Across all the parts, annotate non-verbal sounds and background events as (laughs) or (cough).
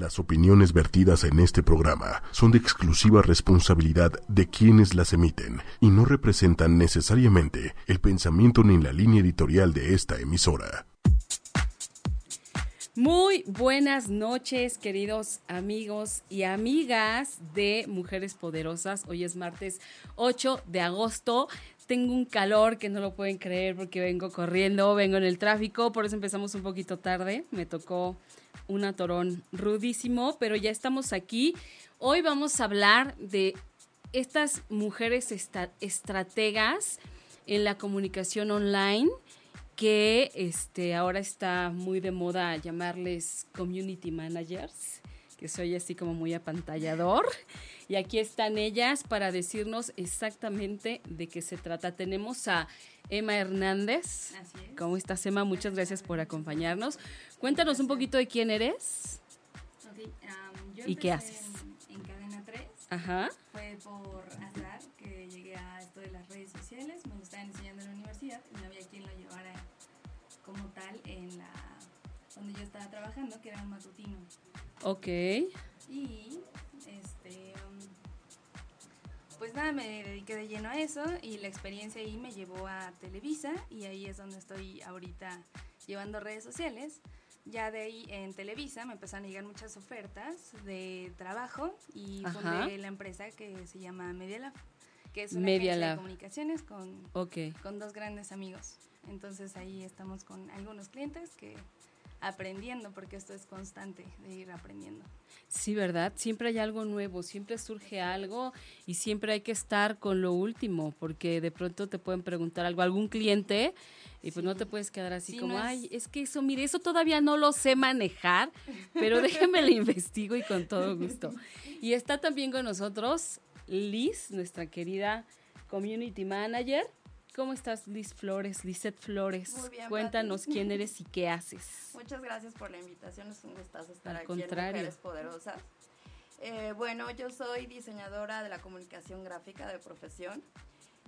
Las opiniones vertidas en este programa son de exclusiva responsabilidad de quienes las emiten y no representan necesariamente el pensamiento ni la línea editorial de esta emisora. Muy buenas noches, queridos amigos y amigas de Mujeres Poderosas. Hoy es martes 8 de agosto. Tengo un calor que no lo pueden creer porque vengo corriendo, vengo en el tráfico, por eso empezamos un poquito tarde. Me tocó un atorón rudísimo, pero ya estamos aquí. Hoy vamos a hablar de estas mujeres estrategas en la comunicación online que este, ahora está muy de moda llamarles community managers, que soy así como muy apantallador. Y aquí están ellas para decirnos exactamente de qué se trata. Tenemos a Emma Hernández. Así es. ¿Cómo estás, Emma? Muchas gracias por acompañarnos. Cuéntanos un poquito de quién eres. ¿Y qué haces? En, Cadena 3. Ajá. Fue por azar que llegué a esto de las redes sociales. Me lo estaban enseñando en la universidad. Y no había quien lo llevara como tal en la donde yo estaba trabajando, que era un matutino. Ok. Y pues nada, me dediqué de lleno a eso y la experiencia ahí me llevó a Televisa y ahí es donde estoy ahorita llevando redes sociales. Ya de ahí en Televisa me empezaron a llegar muchas ofertas de trabajo y fundé la empresa que se llama Media que es una Media agencia de comunicaciones con, okay. con dos grandes amigos. Entonces ahí estamos con algunos clientes que aprendiendo, porque esto es constante de ir aprendiendo. Sí, ¿verdad? Siempre hay algo nuevo, siempre surge algo y siempre hay que estar con lo último, porque de pronto te pueden preguntar algo, algún cliente, y pues no te puedes quedar así como, ay, es que eso, mire, eso todavía no lo sé manejar, pero (laughs) déjeme lo investigo y con todo gusto. Y está también con nosotros Liz, nuestra querida community manager. ¿Cómo estás, Liz Flores, Lizeth Flores? Muy bien, Cuéntanos quién (laughs) eres y qué haces. Muchas gracias por la invitación, es un gustazo estar aquí en Mujeres Poderosas. Eh, bueno, yo soy diseñadora de la comunicación gráfica de profesión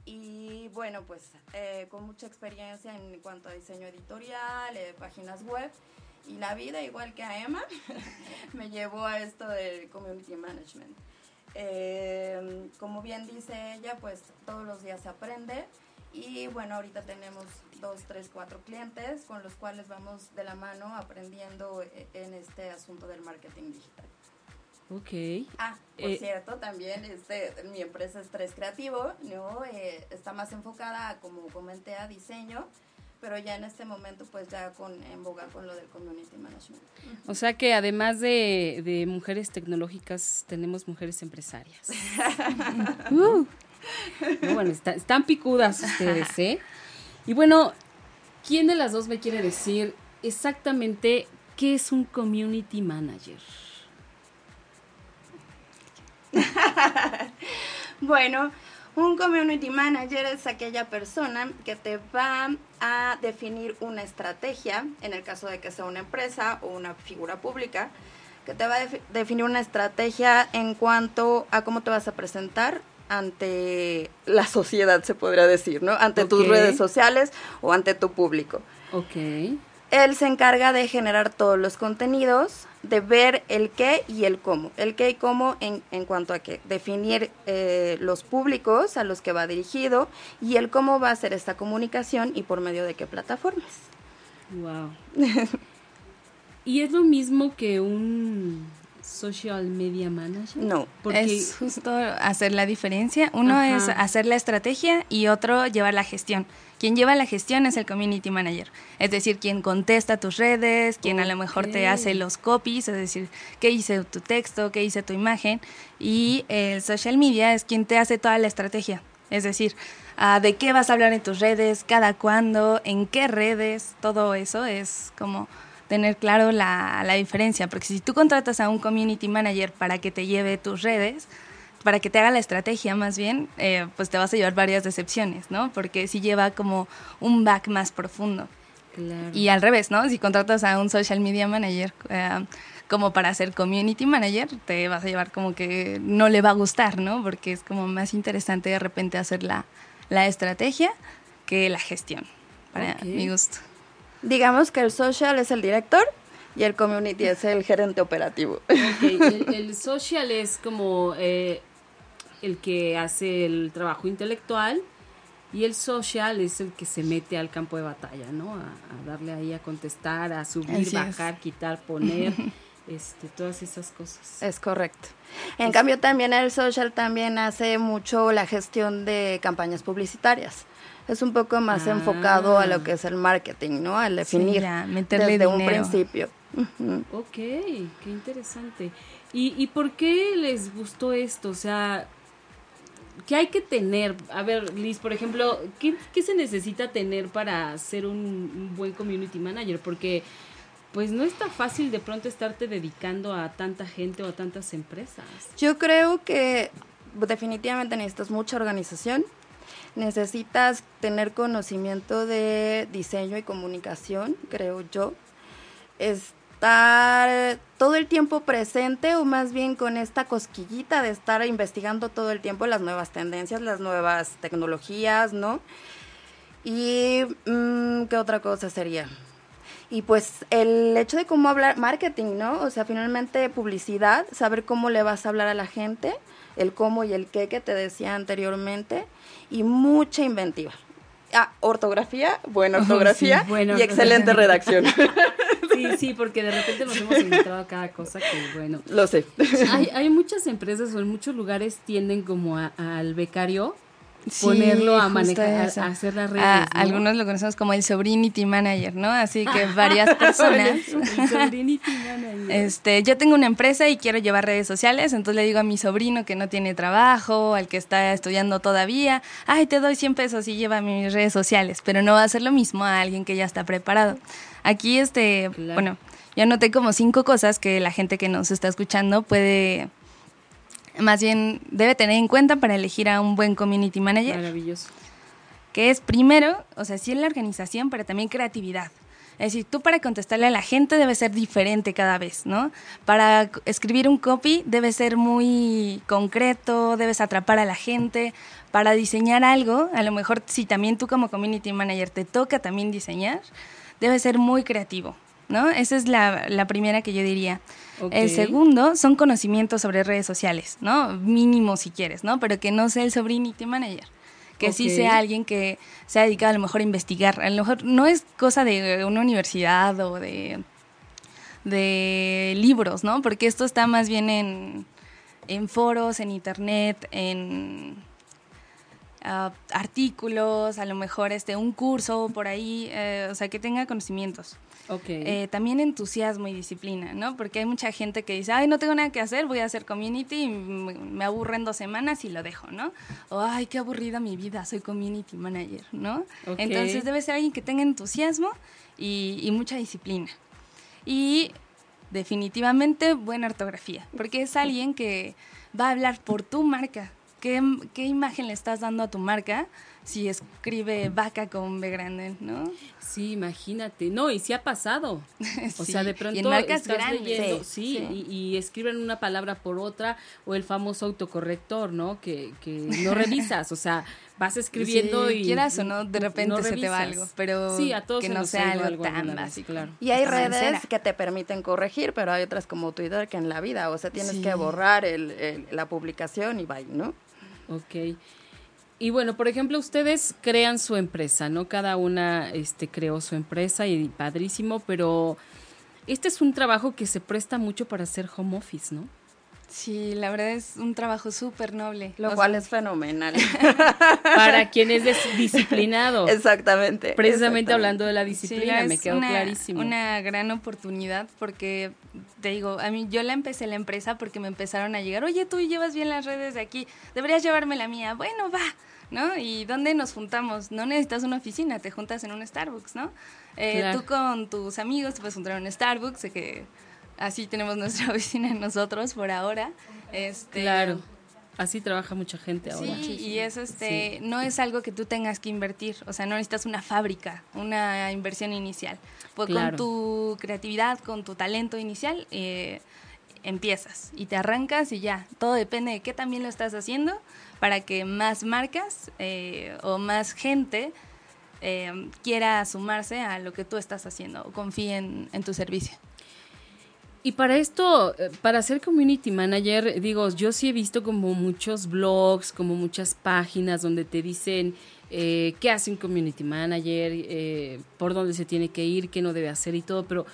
y bueno, pues eh, con mucha experiencia en cuanto a diseño editorial, eh, páginas web y la vida, igual que a Emma, (laughs) me llevó a esto del community management. Eh, como bien dice ella, pues todos los días se aprende y bueno, ahorita tenemos dos, tres, cuatro clientes con los cuales vamos de la mano aprendiendo e, en este asunto del marketing digital. Ok. Ah, por eh, cierto, también este, mi empresa es Tres Creativo, ¿no? Eh, está más enfocada, como comenté, a diseño, pero ya en este momento pues ya con, en boga con lo del community management. O sea que además de, de mujeres tecnológicas, tenemos mujeres empresarias. (laughs) uh bueno, están picudas ustedes, ¿eh? Y bueno, ¿quién de las dos me quiere decir exactamente qué es un community manager? (laughs) bueno, un community manager es aquella persona que te va a definir una estrategia, en el caso de que sea una empresa o una figura pública, que te va a definir una estrategia en cuanto a cómo te vas a presentar ante la sociedad, se podría decir, ¿no? Ante tus redes sociales o ante tu público. Ok. Él se encarga de generar todos los contenidos, de ver el qué y el cómo. El qué y cómo en, en cuanto a qué. Definir eh, los públicos a los que va dirigido y el cómo va a hacer esta comunicación y por medio de qué plataformas. Wow. (laughs) y es lo mismo que un social media manager? No, porque es justo hacer la diferencia. Uno es hacer la estrategia y otro llevar la gestión. Quien lleva la gestión es el community manager, es decir, quien contesta tus redes, quien a lo mejor te hace los copies, es decir, qué hice tu texto, qué hice tu imagen, y el social media es quien te hace toda la estrategia, es decir, ah, de qué vas a hablar en tus redes, cada cuándo, en qué redes, todo eso es como tener claro la, la diferencia, porque si tú contratas a un community manager para que te lleve tus redes, para que te haga la estrategia más bien, eh, pues te vas a llevar varias decepciones, ¿no? Porque si lleva como un back más profundo. Y al revés, ¿no? Si contratas a un social media manager eh, como para ser community manager, te vas a llevar como que no le va a gustar, ¿no? Porque es como más interesante de repente hacer la, la estrategia que la gestión, para mi gusto digamos que el social es el director, y el community es el gerente operativo. (laughs) El, social es como eh, el que hace el trabajo intelectual y el social es el que se mete al campo de batalla, ¿no? A, darle ahí a contestar, a subir, bajar, quitar, poner, (laughs) este, todas esas cosas. Es correcto. En cambio también el social también hace mucho la gestión de campañas publicitarias es un poco más enfocado a lo ah. que es el marketing, ¿no? Al definir desde un principio. Ok, qué interesante. ¿Y, ¿Y por qué les gustó esto? O sea, ¿qué hay que tener? A ver, Liz, por ejemplo, ¿qué, se necesita tener para ser un, buen community manager? Porque pues no es tan fácil de pronto estarte dedicando a tanta gente o a tantas empresas. Yo creo que definitivamente necesitas mucha organización, necesitas tener conocimiento de diseño y comunicación, creo yo. Estar todo el tiempo presente o más bien con esta cosquillita de estar investigando todo el tiempo las nuevas tendencias, las nuevas tecnologías, ¿no? Y mm, qué otra cosa sería. Y pues el hecho de cómo hablar marketing, ¿no? O sea, finalmente publicidad, saber cómo le vas a hablar a la gente, el cómo y el qué que te decía anteriormente y mucha inventiva. Ah, ortografía, buena (laughs) ortografía y excelente redacción. (laughs) Sí, sí, porque de repente nos hemos inventado a cada cosa que, bueno. Lo sé. Hay, hay muchas empresas o en muchos lugares tienden como al becario ponerlo a manejar, a hacer las redes. Algunos lo conocemos como el Sobrinity Manager, ¿no? Así que varias (laughs) personas. (laughs) este, yo tengo una empresa y quiero llevar redes sociales, entonces le digo a mi sobrino que no tiene trabajo, al que está estudiando todavía, ay, te doy 100 pesos y lleva mis redes sociales, pero no va a ser lo mismo a alguien que ya está preparado. Aquí, este, bueno, yo anoté como cinco cosas que la gente que nos está escuchando puede más bien debe tener en cuenta para elegir a un buen community manager. Maravilloso. Que es primero, o sea, sí es la organización, pero también creatividad. Es decir, tú para contestarle a la gente debe ser diferente cada vez, ¿no? Para escribir un copy debe ser muy concreto, debes atrapar a la gente. Para diseñar algo, a lo mejor si también tú como community manager te toca también diseñar, debe ser muy creativo, ¿no? Esa es la, la primera que yo diría. El segundo son conocimientos sobre redes sociales, ¿no? Mínimo si quieres, ¿no? Pero que no sea el sobrinity manager. Que sí sea alguien que se ha dedicado a lo mejor a investigar. A lo mejor no es cosa de una universidad o de, de libros, ¿no? Porque esto está más bien en, en foros, en internet, en ah, artículos, a lo mejor este, un curso por ahí, eh, o sea, que tenga conocimientos. Okay. Eh, también entusiasmo y disciplina, ¿no? Porque hay mucha gente que dice, ay, no tengo nada que hacer, voy a hacer community, y me aburro en dos semanas y lo dejo, ¿no? O, ay, qué aburrida mi vida, soy community manager, ¿no? Entonces debe ser alguien que tenga entusiasmo y, mucha disciplina. Y definitivamente buena ortografía, porque es alguien que va a hablar por tu marca. ¿Qué, qué imagen le estás dando a tu marca? si escribe vaca con B grande, ¿no? Sí, imagínate. No, y sí ha pasado. (laughs) O sea, de pronto y estás leyendo, sí, Y, escriben una palabra por otra, o el famoso autocorrector, ¿no? Que, que no (laughs) revisas, o sea, vas escribiendo y... quieras o no, de repente se te va algo, pero sí, a todos que no sea algo, tan básico. Claro. Y hay redes que te permiten corregir, pero hay otras como Twitter que en la vida, o sea, tienes que borrar el, la publicación y bye, ¿no? Ok. Y bueno, por ejemplo, ustedes crean su empresa, ¿no? Cada una este, creó su empresa y padrísimo, pero este es un trabajo que se presta mucho para hacer home office, ¿no? Sí, la verdad es un trabajo súper noble. Lo cual es fenomenal. (laughs) Para quien es disciplinado. (laughs) Exactamente. Precisamente hablando de la disciplina, me quedó una, clarísimo. Una gran oportunidad porque, te digo, a mí yo la empecé la empresa porque me empezaron a llegar, oye, tú llevas bien las redes de aquí, deberías llevarme la mía. Bueno, va, ¿no? ¿Y dónde nos juntamos? No necesitas una oficina, te juntas en un Starbucks, ¿no? Eh, tú con tus amigos te puedes juntar en un Starbucks, que así tenemos nuestra (laughs) oficina nosotros por ahora. Este, claro. Así trabaja mucha gente ahora. Sí, y eso este, no es algo que tú tengas que invertir, o sea, no necesitas una fábrica, una inversión inicial. Pues con tu creatividad, con tu talento inicial, eh, empiezas y te arrancas y ya. Todo depende de qué también lo estás haciendo para que más marcas eh, o más gente eh, quiera sumarse a lo que tú estás haciendo o confíe en, tu servicio. Y para esto, eh, para ser community manager, digo, yo sí he visto como muchos blogs, como muchas páginas donde te dicen eh, qué hace un community manager, eh, por dónde se tiene que ir, qué no debe hacer y todo, pero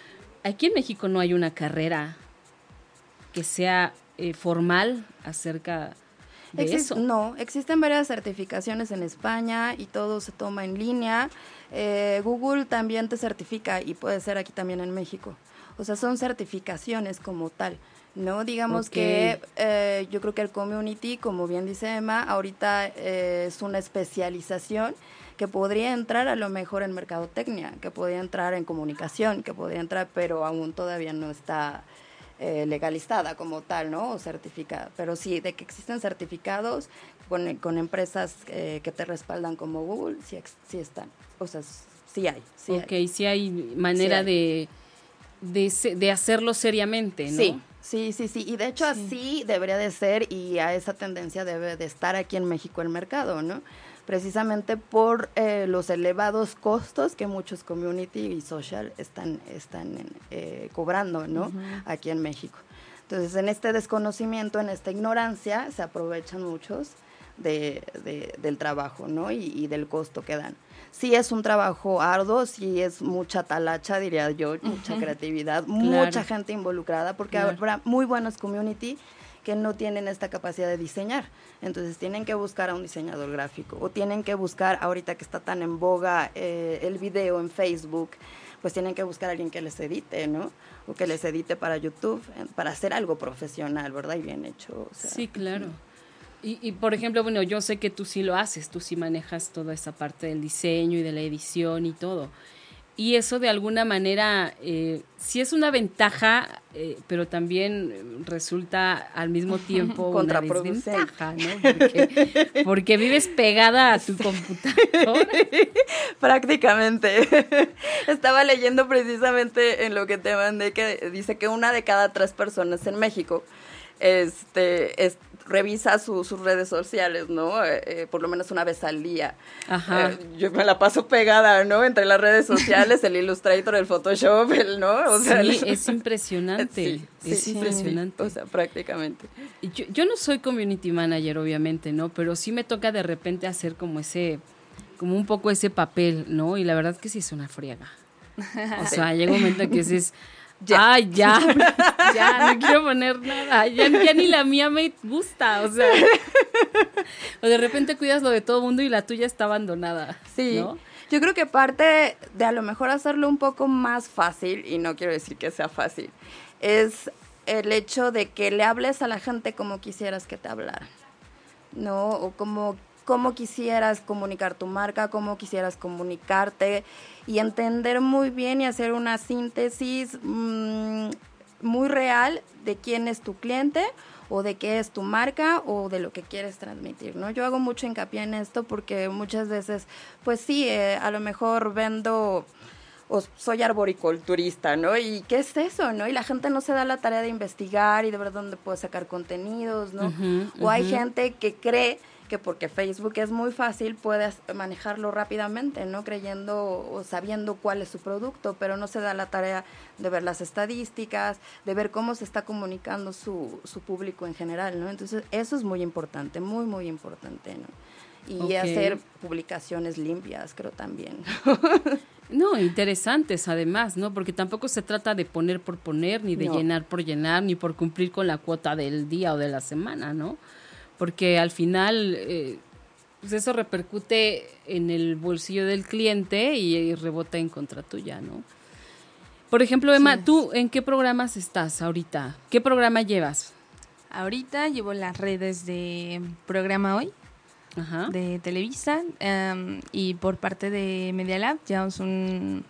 aquí en México no hay una carrera que sea formal acerca de eso. No, existen varias certificaciones en España y todo se toma en línea. Google también te certifica y puede ser aquí también en México. O sea, son certificaciones como tal. ¿no? Digamos que eh, yo creo que el community, como bien dice Emma, ahorita eh, es una especialización que podría entrar a lo mejor en mercadotecnia, que podría entrar en comunicación, que podría entrar, pero aún todavía no está eh, legalizada como tal, ¿no? O certificada. Pero sí, de que existen certificados con, con empresas que te respaldan como Google, sí, sí están. O sea, sí hay. Sí ok, sí hay manera de de, de hacerlo seriamente, ¿no? Sí, sí, sí, sí. Y de hecho así debería de ser y a esa tendencia debe de estar aquí en México el mercado, ¿no? Precisamente por eh, los elevados costos que muchos community y social están, están eh, cobrando, ¿no? Aquí en México. Entonces, en este desconocimiento, en esta ignorancia, se aprovechan muchos de, del trabajo, ¿no? y del costo que dan sí es un trabajo arduo, sí es mucha talacha, diría yo, mucha creatividad, mucha gente involucrada, porque habrá muy buenos community que no tienen esta capacidad de diseñar. Entonces tienen que buscar a un diseñador gráfico o tienen que buscar, ahorita que está tan en boga eh, el video en Facebook, pues tienen que buscar a alguien que les edite, ¿no? O que les edite para YouTube, eh, para hacer algo profesional, ¿verdad? Y bien hecho. sí, claro. Y, y, por ejemplo, bueno, yo sé que tú sí lo haces, tú sí manejas toda esa parte del diseño y de la edición y todo. Y eso de alguna manera eh, sí es una ventaja, eh, pero también resulta al mismo tiempo una desventaja, ¿no? Porque, (laughs) porque vives pegada a tu computadora. (laughs) Prácticamente. (laughs) Estaba leyendo precisamente en lo que te mandé que dice que una de cada tres personas en México este, es, revisa sus redes sociales, ¿no? Eh, eh, por lo menos una vez al día. Ajá. Eh, yo me la paso pegada, ¿no? Entre las redes sociales, el Illustrator, el Photoshop, el, ¿no? O sea, sí, es impresionante. es impresionante. o sea, prácticamente. Yo, yo no soy community manager, obviamente, ¿no? Pero sí me toca de repente hacer como ese, como un poco ese papel, ¿no? Y la verdad es que sí es una friega. O sea, llega un momento en que dices ya. Ay, ya, (laughs) ya, no quiero poner nada. Ya, ni la mía me gusta, o sea. O de repente cuidas lo de todo mundo y la tuya está abandonada. Sí. Yo creo que parte de a lo mejor hacerlo un poco más fácil, y no quiero decir que sea fácil, es el hecho de que le hables a la gente como quisieras que te hablara. ¿No? O como cómo quisieras comunicar tu marca, cómo quisieras comunicarte y entender muy bien y hacer una síntesis mm, muy real de quién es tu cliente o de qué es tu marca o de lo que quieres transmitir, ¿no? Yo hago mucho hincapié en esto porque muchas veces, pues sí, eh, a lo mejor vendo o soy arboriculturista, ¿no? ¿Y qué es eso, no? Y la gente no se da la tarea de investigar y de ver dónde puede sacar contenidos, ¿no? o hay gente que cree que porque Facebook es muy fácil puedes manejarlo rápidamente, ¿no? Creyendo o sabiendo cuál es su producto, pero no se da la tarea de ver las estadísticas, de ver cómo se está comunicando su, su público en general, ¿no? Entonces, eso es muy importante, muy, muy importante, ¿no? Y hacer publicaciones limpias, creo también. (laughs) No, interesantes además, ¿no? Porque tampoco se trata de poner por poner, ni de llenar por llenar, ni por cumplir con la cuota del día o de la semana, ¿no? Porque al final eh, pues eso repercute en el bolsillo del cliente y, rebota en contra tuya, ¿no? Por ejemplo, Emma, ¿tú en qué programas estás ahorita? ¿Qué programa llevas? Ahorita llevo las redes de Programa Hoy, de Televisa, em, y por parte de Media Lab llevamos un,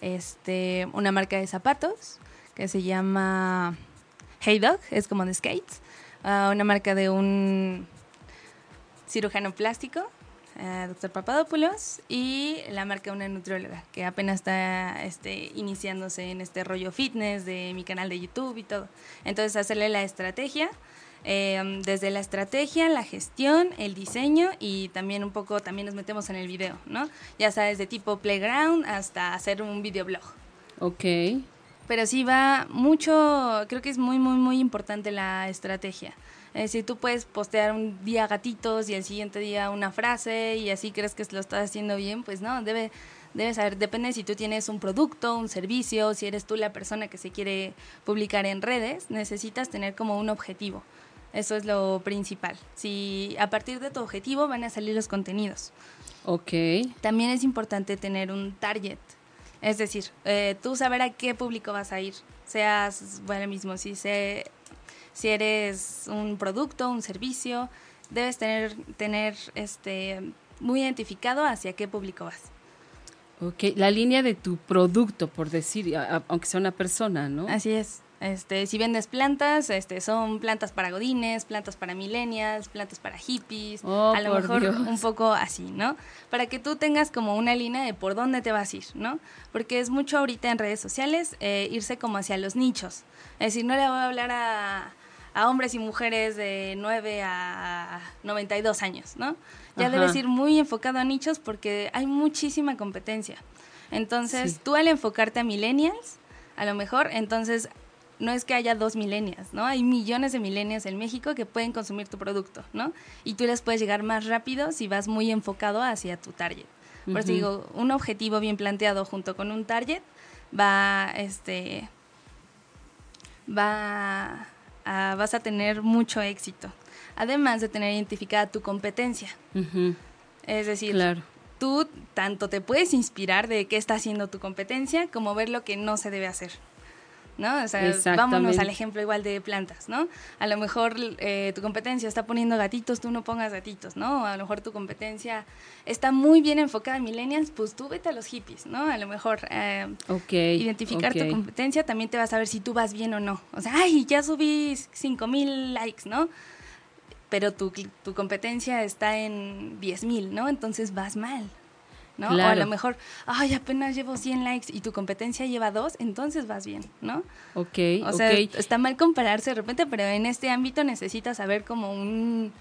este, una marca de zapatos que se llama Hey Dog, es como de skates una marca de un cirujano plástico, uh, doctor Papadopoulos, y la marca de una nutrióloga que apenas está este, iniciándose en este rollo fitness de mi canal de YouTube y todo. Entonces, hacerle la estrategia. Em, desde la estrategia, la gestión, el diseño y también un poco también nos metemos en el video, ¿no? Ya sabes, de tipo playground hasta hacer un videoblog. Ok. Pero sí va mucho, creo que es muy, muy, muy importante la estrategia. Es decir, tú puedes postear un día gatitos y el siguiente día una frase y así crees que lo estás haciendo bien, pues no, debe, debe saber, depende si tú tienes un producto, un servicio, si eres tú la persona que se quiere publicar en redes, necesitas tener como un objetivo. Eso es lo principal. Si a partir de tu objetivo van a salir los contenidos. Ok. También es importante tener un target. Es decir, eh, tú saber a qué público vas a ir. Seas, bueno, mismo, si, se, si eres un producto, un servicio, debes tener, tener este, muy identificado hacia qué público vas. Ok, la línea de tu producto, por decir, aunque sea una persona, ¿no? Así es. Este, si vendes plantas, este, son plantas para godines, plantas para millennials, plantas para hippies, oh, a lo mejor un poco así, ¿no? Para que tú tengas como una línea de por dónde te vas a ir, ¿no? Porque es mucho ahorita en redes sociales eh, irse como hacia los nichos. Es decir, no le voy a hablar a, a hombres y mujeres de 9 a 92 años, ¿no? Ya debes ir muy enfocado a nichos porque hay muchísima competencia. Entonces, tú al enfocarte a millennials, a lo mejor, entonces no es que haya dos milenias, ¿no? Hay millones de milenias en México que pueden consumir tu producto, ¿no? Y tú les puedes llegar más rápido si vas muy enfocado hacia tu target. Por eso digo, un objetivo bien planteado junto con un target va, este, va, a, vas a tener mucho éxito. Además de tener identificada tu competencia. Es decir, claro. tú tanto te puedes inspirar de qué está haciendo tu competencia como ver lo que no se debe hacer. ¿No? O sea, vámonos al ejemplo igual de plantas, ¿no? A lo mejor eh, tu competencia está poniendo gatitos, tú no pongas gatitos, ¿no? A lo mejor tu competencia está muy bien enfocada en millennials, pues tú vete a los hippies, ¿no? A lo mejor eh, identificar tu competencia también te va a saber si tú vas bien o no. O sea, ay, ya subí 5000 likes, ¿no? Pero tu, tu competencia está en 10000, ¿no? Entonces vas mal, ¿no? O a lo mejor, ay, apenas llevo 100 likes y tu competencia lleva dos, entonces vas bien, ¿no? Ok, O sea, está mal compararse de repente, pero en este ámbito necesitas saber como un...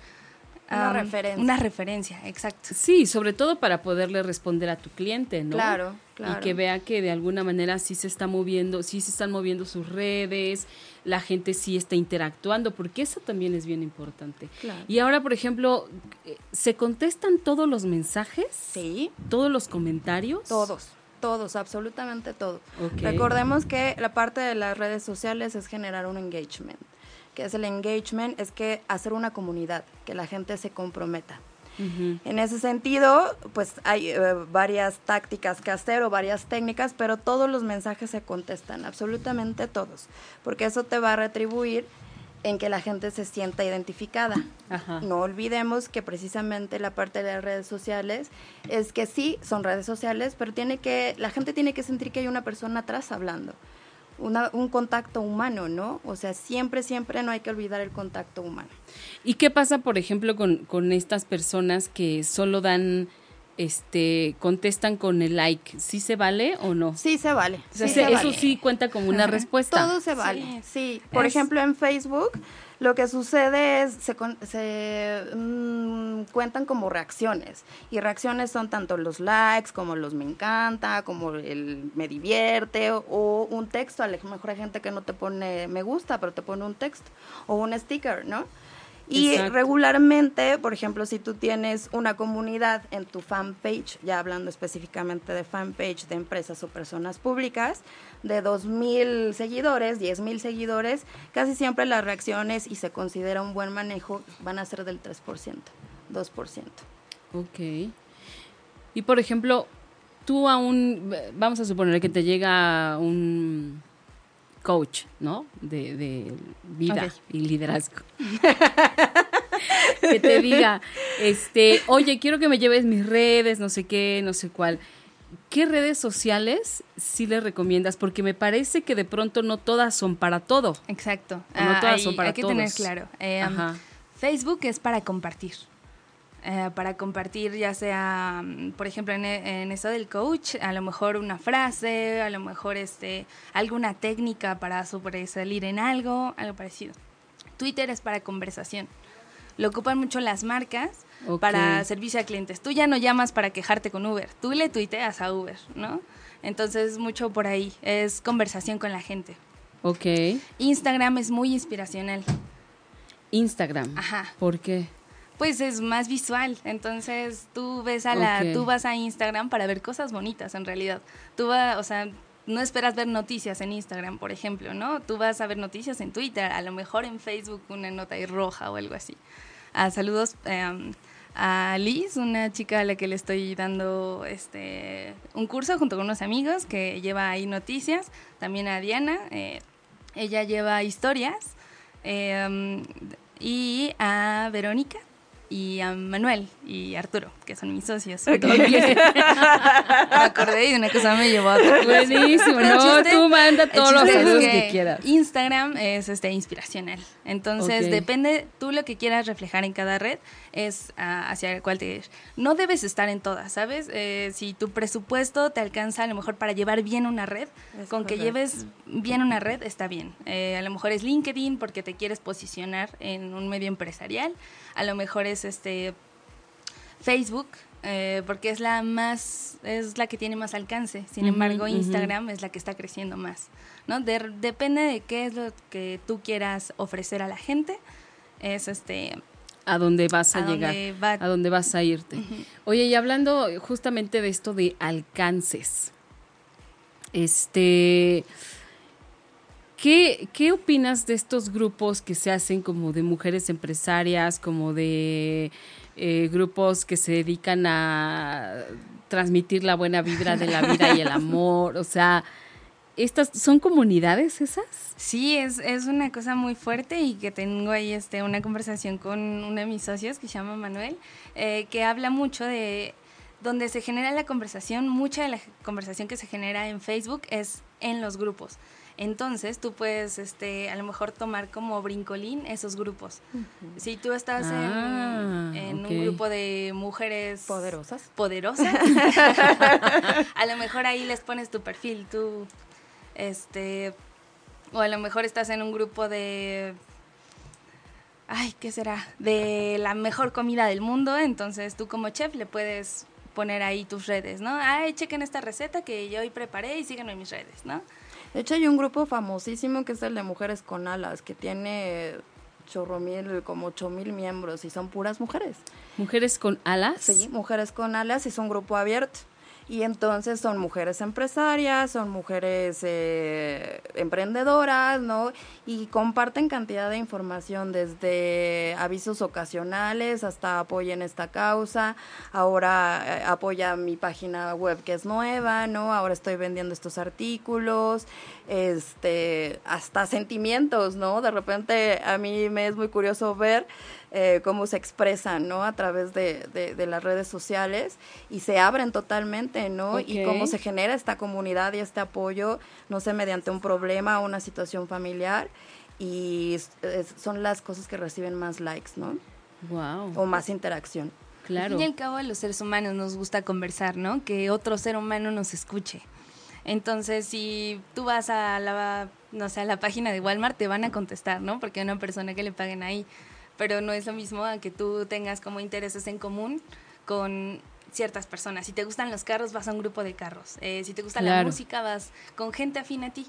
Una referencia. Una referencia, exacto. Sí, sobre todo para poderle responder a tu cliente, ¿no? Claro, claro. Y que vea que de alguna manera sí se está moviendo, sí se están moviendo sus redes, la gente sí está interactuando, porque eso también es bien importante. Y ahora, por ejemplo, ¿se contestan todos los mensajes? Sí. ¿Todos los comentarios? Todos todos, absolutamente todo. Recordemos que la parte de las redes sociales es generar un engagement. Que es el engagement? Es que hacer una comunidad, que la gente se comprometa. En ese sentido, pues hay eh, varias tácticas que hacer o varias técnicas, pero todos los mensajes se contestan, absolutamente todos, porque eso te va a retribuir en que la gente se sienta identificada. No olvidemos que precisamente la parte de las redes sociales es que sí, son redes sociales, pero tiene que la gente tiene que sentir que hay una persona atrás hablando un contacto humano, ¿no? O sea, siempre, siempre no hay que olvidar el contacto humano. ¿Y qué pasa, por ejemplo, con, con estas personas que solo dan, este, contestan con el like? ¿Sí se vale o no? Sí se vale. eso sí cuenta como una respuesta. Todo se vale, sí. Por ejemplo, en Facebook lo que sucede es, se, se mm, cuentan como reacciones. Y reacciones son tanto los likes como los me encanta, como el me divierte, o, un texto. A lo mejor hay gente que no te pone me gusta, pero te pone un texto, o un sticker, ¿no? Y regularmente, por ejemplo, si tú tienes una comunidad en tu fanpage, ya hablando específicamente de fanpage de empresas o personas públicas, de 2.000 seguidores, 10.000 seguidores, casi siempre las reacciones y se considera un buen manejo van a ser del 3%, 2%. Ok. Y por ejemplo, tú aún, vamos a suponer que te llega un coach, ¿no? De, vida y liderazgo. (laughs) que te diga, este, oye, quiero que me lleves mis redes, no sé qué, no sé cuál. ¿Qué redes sociales sí le recomiendas? Porque me parece que de pronto no todas son para todo. Exacto. no todas son para hay que tener claro. Eh, Facebook es para compartir. Eh, para compartir ya sea, mm, por ejemplo, en, en, eso del coach, a lo mejor una frase, a lo mejor este, alguna técnica para sobresalir en algo, algo parecido. Twitter es para conversación. Lo ocupan mucho las marcas para servicio a clientes. Tú ya no llamas para quejarte con Uber, tú le tuiteas a Uber, ¿no? Entonces, mucho por ahí, es conversación con la gente. Ok. Instagram es muy inspiracional. Instagram. Ajá. ¿Por qué? Pues es más visual, entonces tú ves a la, tú vas a Instagram para ver cosas bonitas en realidad. Tú vas, o sea, no esperas ver noticias en Instagram, por ejemplo, ¿no? Tú vas a ver noticias en Twitter, a lo mejor en Facebook una nota ahí roja o algo así. Ah, saludos eh, a Liz, una chica a la que le estoy dando este un curso junto con unos amigos que lleva ahí noticias. También a Diana, eh, ella lleva historias. eh, y a Verónica y a Manuel y Arturo, que son mis socios. (laughs) me acordé y una cosa me llevó a otra. Buenísimo. No, chiste- tú manda todos los es que que quieras. Instagram es este inspiracional. Entonces, depende tú lo que quieras reflejar en cada red es ah, hacia el cual te no debes estar en todas, ¿sabes? Eh, si tu presupuesto te alcanza a lo mejor para llevar bien una red, Es con que lleves bien una red está bien. Eh, a lo mejor es LinkedIn porque te quieres posicionar en un medio empresarial. A lo mejor es este Facebook, eh, porque es la más, es la que tiene más alcance. Sin embargo. Instagram es la que está creciendo más. ¿no? De- depende de qué es lo que tú quieras ofrecer a la gente. Es este A dónde vas a, a llegar. va- A dónde vas a irte. Oye, y hablando justamente de esto de alcances. Este. ¿Qué, ¿Qué opinas de estos grupos que se hacen como de mujeres empresarias, como de eh, grupos que se dedican a transmitir la buena vibra de la vida y el (laughs) amor? O sea, ¿estas son comunidades esas? Sí, es, es una cosa muy fuerte y que tengo ahí este, una conversación con uno de mis socios que se llama Manuel, eh, que habla mucho de donde se genera la conversación, mucha de la conversación que se genera en Facebook es en los grupos. Entonces tú puedes este, a lo mejor tomar como brincolín esos grupos. Si tú estás en- Ah, en, un grupo de mujeres Poderosas. poderosas, (laughs) a lo mejor ahí les pones tu perfil, tú, este, o a lo mejor estás en un grupo de, ay, ¿qué será? De la mejor comida del mundo, entonces tú como chef le puedes poner ahí tus redes, ¿no? Ay, chequen esta receta que yo hoy preparé y síganme en mis redes, ¿no? De hecho, hay un grupo famosísimo que es el de Mujeres con Alas, que tiene chorro mil, como ocho mil miembros y son puras mujeres. ¿Mujeres con alas? Sí, Mujeres con Alas y es un grupo abierto. Y entonces son mujeres empresarias, son mujeres eh, emprendedoras, ¿no? Y comparten cantidad de información desde avisos ocasionales hasta apoyen esta causa. Ahora eh, apoya mi página web que es nueva, ¿no? Ahora estoy vendiendo estos artículos, este, hasta sentimientos, ¿no? De repente a mí me es muy curioso ver eh, cómo se expresan, ¿no? A través de, de- de las redes sociales y se abren totalmente, ¿no? Y cómo se genera esta comunidad y este apoyo, no sé, mediante un problema o una situación familiar y es- son las cosas que reciben más likes, ¿no? Wow. O más interacción. Claro. Al fin y al cabo, a los seres humanos nos gusta conversar, ¿no? Que otro ser humano nos escuche. Entonces, si tú vas a la, no sé, a la página de Walmart, te van a contestar, ¿no? Porque hay una persona que le paguen ahí. Pero no es lo mismo a que tú tengas como intereses en común con ciertas personas. Si te gustan los carros, vas a un grupo de carros. Eh, si te gusta la música, vas con gente afín a ti.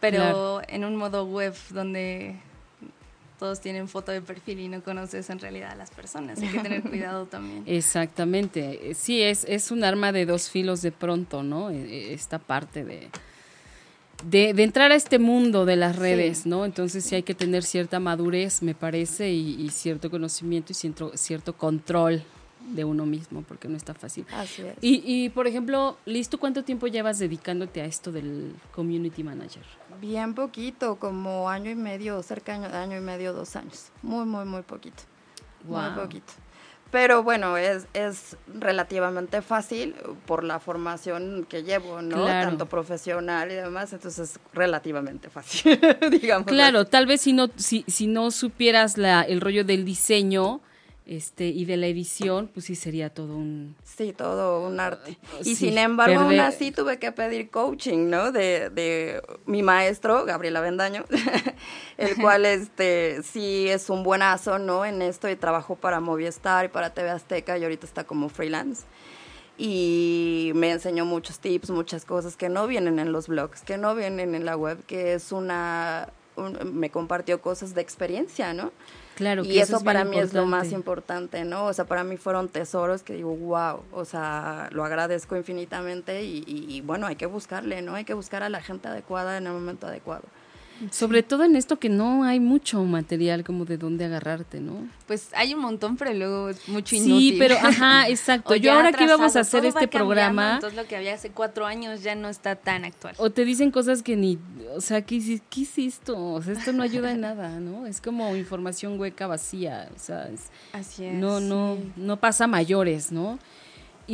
Pero Claro. en un modo web donde todos tienen foto de perfil y no conoces en realidad a las personas. Hay que tener (laughs) cuidado también. Exactamente. Sí, es, es un arma de dos filos de pronto, ¿no? Eh, eh, Esta parte de, de, de entrar a este mundo de las redes, ¿no? Entonces sí hay que tener cierta madurez, me parece, y, y cierto conocimiento y cierto, cierto control de uno mismo, porque no está fácil. Así es. Y, y, por ejemplo, Liz, ¿tú cuánto tiempo llevas dedicándote a esto del community manager? Bien poquito, como año y medio, cerca de año y medio, dos años. Muy, muy, muy poquito. Muy Wow. poquito. Pero bueno, es, es relativamente fácil por la formación que llevo, ¿no? Claro. Tanto profesional y demás, entonces es relativamente fácil, (laughs) digamos. Claro, tal vez si no, si, si no supieras la, el rollo del diseño este, y de la edición, pues sí sería todo un... Sí, todo un arte. Y sí, sin embargo, aún así tuve que pedir coaching, ¿no? De, de mi maestro, Gabriela Bendaño, (laughs) el cual este sí es un buenazo, ¿no? En esto y trabajó para Movistar y para TV Azteca y ahorita está como freelance. y me enseñó muchos tips, muchas cosas que no vienen en los blogs, que no vienen en la web, que es una, me compartió cosas de experiencia, ¿no? Claro, y eso, para mí es lo más importante, ¿no? O sea, para mí fueron tesoros que digo, wow, o sea, lo agradezco infinitamente y, y bueno, hay que buscarle, ¿no? Hay que buscar a la gente adecuada en el momento adecuado. Sobre todo en esto que no hay mucho material como de dónde agarrarte, ¿no? Pues hay un montón, pero luego es mucho inútil. Sí, pero ajá, (laughs) exacto. Yo ahora que íbamos a hacer este programa... Entonces lo que había hace cuatro años ya no está tan actual. O te dicen cosas que ni... O sea, ¿qué, qué esto? O sea, esto no ayuda en (laughs) nada, ¿no? Es como información hueca vacía, o sea... Así es. No, no, no pasa mayores, ¿no?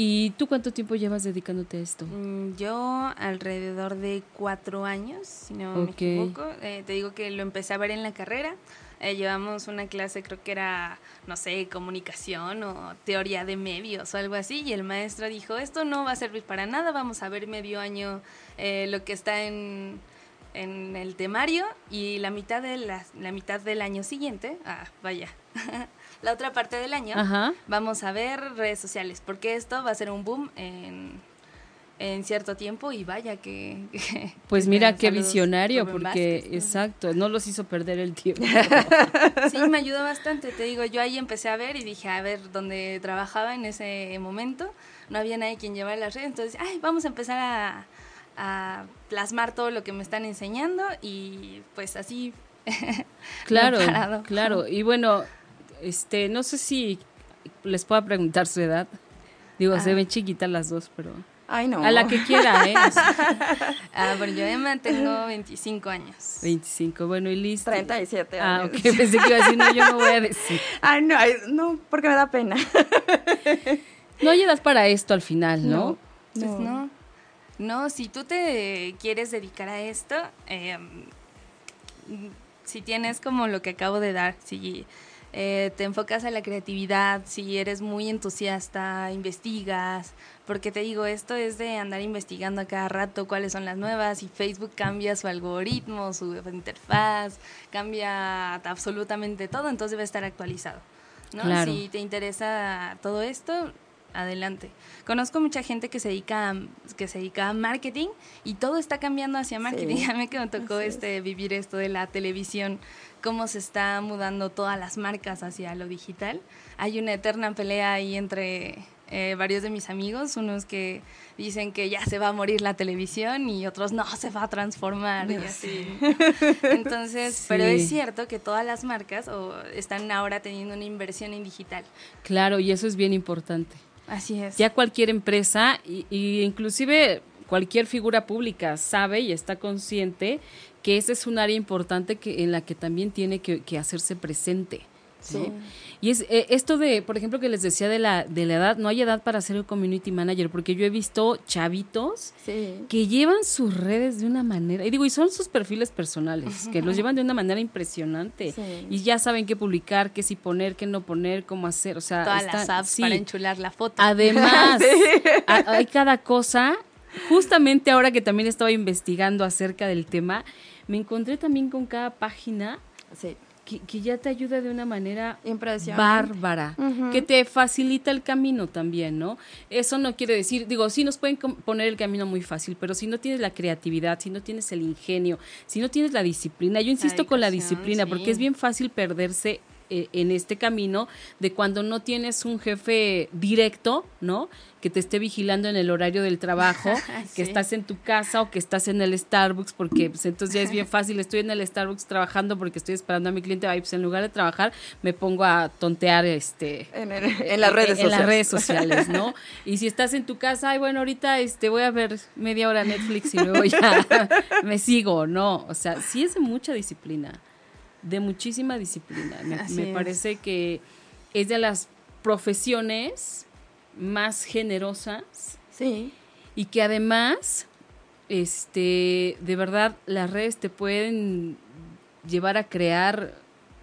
¿Y tú cuánto tiempo llevas dedicándote a esto? Mm, yo alrededor de cuatro años, si no me equivoco. Eh, te digo que lo empecé a ver en la carrera. Eh, llevamos una clase, creo que era, no sé, comunicación o teoría de medios o algo así, y el maestro dijo, esto no va a servir para nada, vamos a ver medio año eh, lo que está en, en, el temario y la mitad, de la, la mitad del año siguiente, ah, vaya, (laughs) la otra parte del año vamos a ver redes sociales, porque esto va a ser un boom en, cierto tiempo y vaya que... pues mira qué visionario, porque exacto, no los hizo perder el tiempo. (laughs) sí, me ayudó bastante, te digo, yo ahí empecé a ver y dije, a ver, donde trabajaba en ese momento, no había nadie quien llevara las redes, entonces, ay, vamos a empezar a, a plasmar todo lo que me están enseñando y pues así... (laughs) claro, claro, y bueno, este, no sé si les pueda preguntar su edad. Digo, se ah. ven chiquitas las dos, pero... Ay, no. A la que quiera, ¿eh? (laughs) ah, bueno, yo ya tengo 25 años. 25, bueno, y listo. 37 ah, años. Ah, ok, pensé que iba a decir, no, yo no voy a decir. (laughs) Ay, no, no, porque me da pena. (laughs) no hay edad para esto al final, ¿no? No, pues no. no. si tú te quieres dedicar a esto, eh, si tienes como lo que acabo de dar, si eh, te enfocas a la creatividad, si eres muy entusiasta, investigas, porque te digo, esto es de andar investigando a cada rato cuáles son las nuevas y Facebook cambia su algoritmo, su interfaz, cambia absolutamente todo, entonces debe estar actualizado. ¿no? Si te interesa todo esto, adelante. Conozco mucha gente que se dedica a, que se dedica a marketing y todo está cambiando hacia marketing. (laughs) A mí que me tocó este vivir esto de la televisión cómo se está mudando todas las marcas hacia lo digital. Hay una eterna pelea ahí entre eh, varios de mis amigos, unos que dicen que ya se va a morir la televisión y otros no, se va a transformar y así. (laughs) Entonces, pero es cierto que todas las marcas están ahora teniendo una inversión en digital. Claro, y eso es bien importante. Así es. Ya cualquier empresa y inclusive cualquier figura pública sabe y está consciente que esa es un área importante que, en la que también tiene que, hacerse presente. Sí. Y es eh, esto de, por ejemplo, que les decía de la, de la edad, no hay edad para ser un community manager, porque yo he visto chavitos que llevan sus redes de una manera, y digo, y son sus perfiles personales, que los llevan de una manera impresionante. Y ya saben qué publicar, qué sí poner, qué no poner, cómo hacer, o sea, todas las apps para enchular la foto. Además, (laughs) hay cada cosa justamente ahora que también estaba investigando acerca del tema, me encontré también con cada página que, ya te ayuda de una manera bárbara, que te facilita el camino también, ¿no? Eso no quiere decir, digo, sí nos pueden poner el camino muy fácil, pero si no tienes la creatividad, si no tienes el ingenio, si no tienes la disciplina, yo insisto con la disciplina, porque es bien fácil perderse en este camino de cuando no tienes un jefe directo, ¿no? Que te esté vigilando en el horario del trabajo, (laughs) que estás en tu casa o que estás en el Starbucks, porque pues, entonces ya es bien fácil, estoy en el Starbucks trabajando porque estoy esperando a mi cliente, pues en lugar de trabajar me pongo a tontear este en, las redes sociales. las redes sociales, ¿no? (laughs) y si estás en tu casa, ay, bueno, ahorita este voy a ver media hora Netflix y luego ya (laughs) me sigo, ¿no? O sea, sí es de mucha disciplina de muchísima disciplina. Me, parece que es de las profesiones más generosas. Sí. Y que además, este, de verdad, las redes te pueden llevar a crear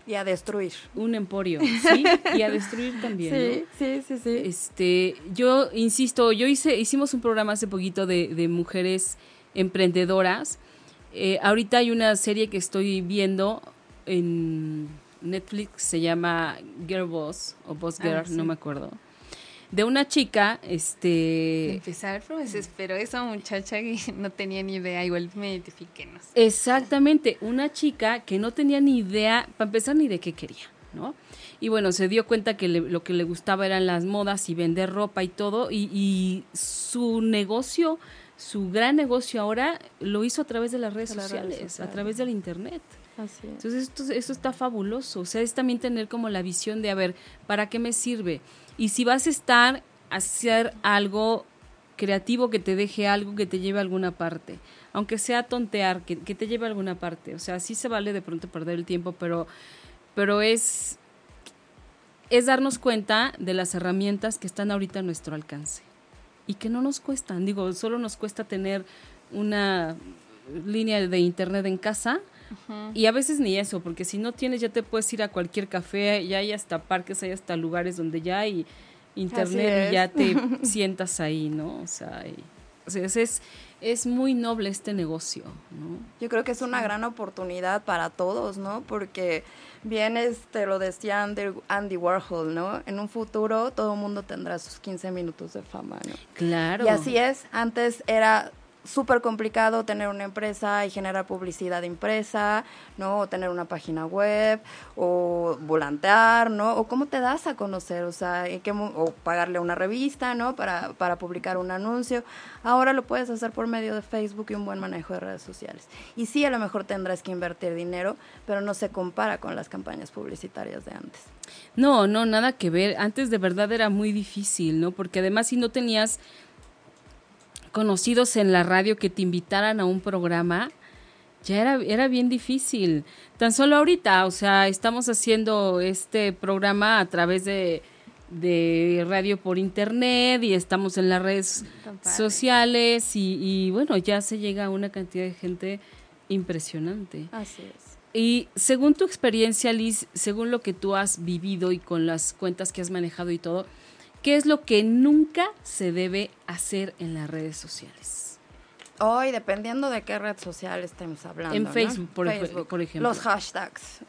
y a destruir. Un emporio, ¿sí? Y a destruir también. Sí, sí, sí, sí. Este, yo insisto, yo hice, hicimos un programa hace poquito de, de mujeres emprendedoras. Eh, ahorita hay una serie que estoy viendo en Netflix se llama Girl Boss o Boss ah, Girl, no me acuerdo. de una chica, este... Empezar, pues, pero esa muchacha que (laughs) no tenía ni idea, igual me identifiqué, Exactamente, una chica que no tenía ni idea, para empezar, ni de qué quería, ¿no? Y bueno, se dio cuenta que lo que le gustaba eran las modas y vender ropa y todo, y, y su negocio, su gran negocio ahora, lo hizo a través de las redes, sociales, a través del Internet. Entonces, esto, esto está fabuloso. O sea, es también tener como la visión de, a ver, ¿para qué me sirve? Y si vas a estar a hacer algo creativo que te deje algo que te lleve a alguna parte, aunque sea tontear, que, que te lleve a alguna parte. O sea, sí se vale de pronto perder el tiempo, pero, pero es, es darnos cuenta de las herramientas que están ahorita a nuestro alcance y que no nos cuestan. Digo, solo nos cuesta tener una línea de internet en casa y a veces ni eso, porque si no tienes ya te puedes ir a cualquier café, ya hay hasta parques, hay hasta lugares donde ya hay internet y ya te (laughs) sientas ahí, ¿no? O sea, es, es muy noble este negocio, ¿no? Yo creo que es una gran oportunidad para todos, ¿no? Porque bien, este, lo decía Andy, Warhol, ¿no? En un futuro todo el mundo tendrá sus 15 minutos de fama, ¿no? Claro. Y así es, antes era súper complicado tener una empresa y generar publicidad impresa, ¿no? O tener una página web, o volantear, ¿no? O cómo te das a conocer, o sea, qué, o pagarle una revista, ¿no? Para, para publicar un anuncio. Ahora lo puedes hacer por medio de Facebook y un buen manejo de redes sociales. Y sí, a lo mejor tendrás que invertir dinero, pero no se compara con las campañas publicitarias de antes. No, no, nada que ver. Antes de verdad era muy difícil, ¿no? Porque además si no tenías conocidos en la radio que te invitaran a un programa, ya era, era bien difícil. Tan solo ahorita, o sea, estamos haciendo este programa a través de, de radio por internet y estamos en las redes sociales y, y, bueno, ya se llega a una cantidad de gente impresionante. Así es. Y según tu experiencia, Liz, según lo que tú has vivido y con las cuentas que has manejado y todo, ¿Qué es lo que nunca se debe hacer en las redes sociales? Hoy, dependiendo de qué red social estemos hablando. En Facebook, por, ejemplo. Los hashtags.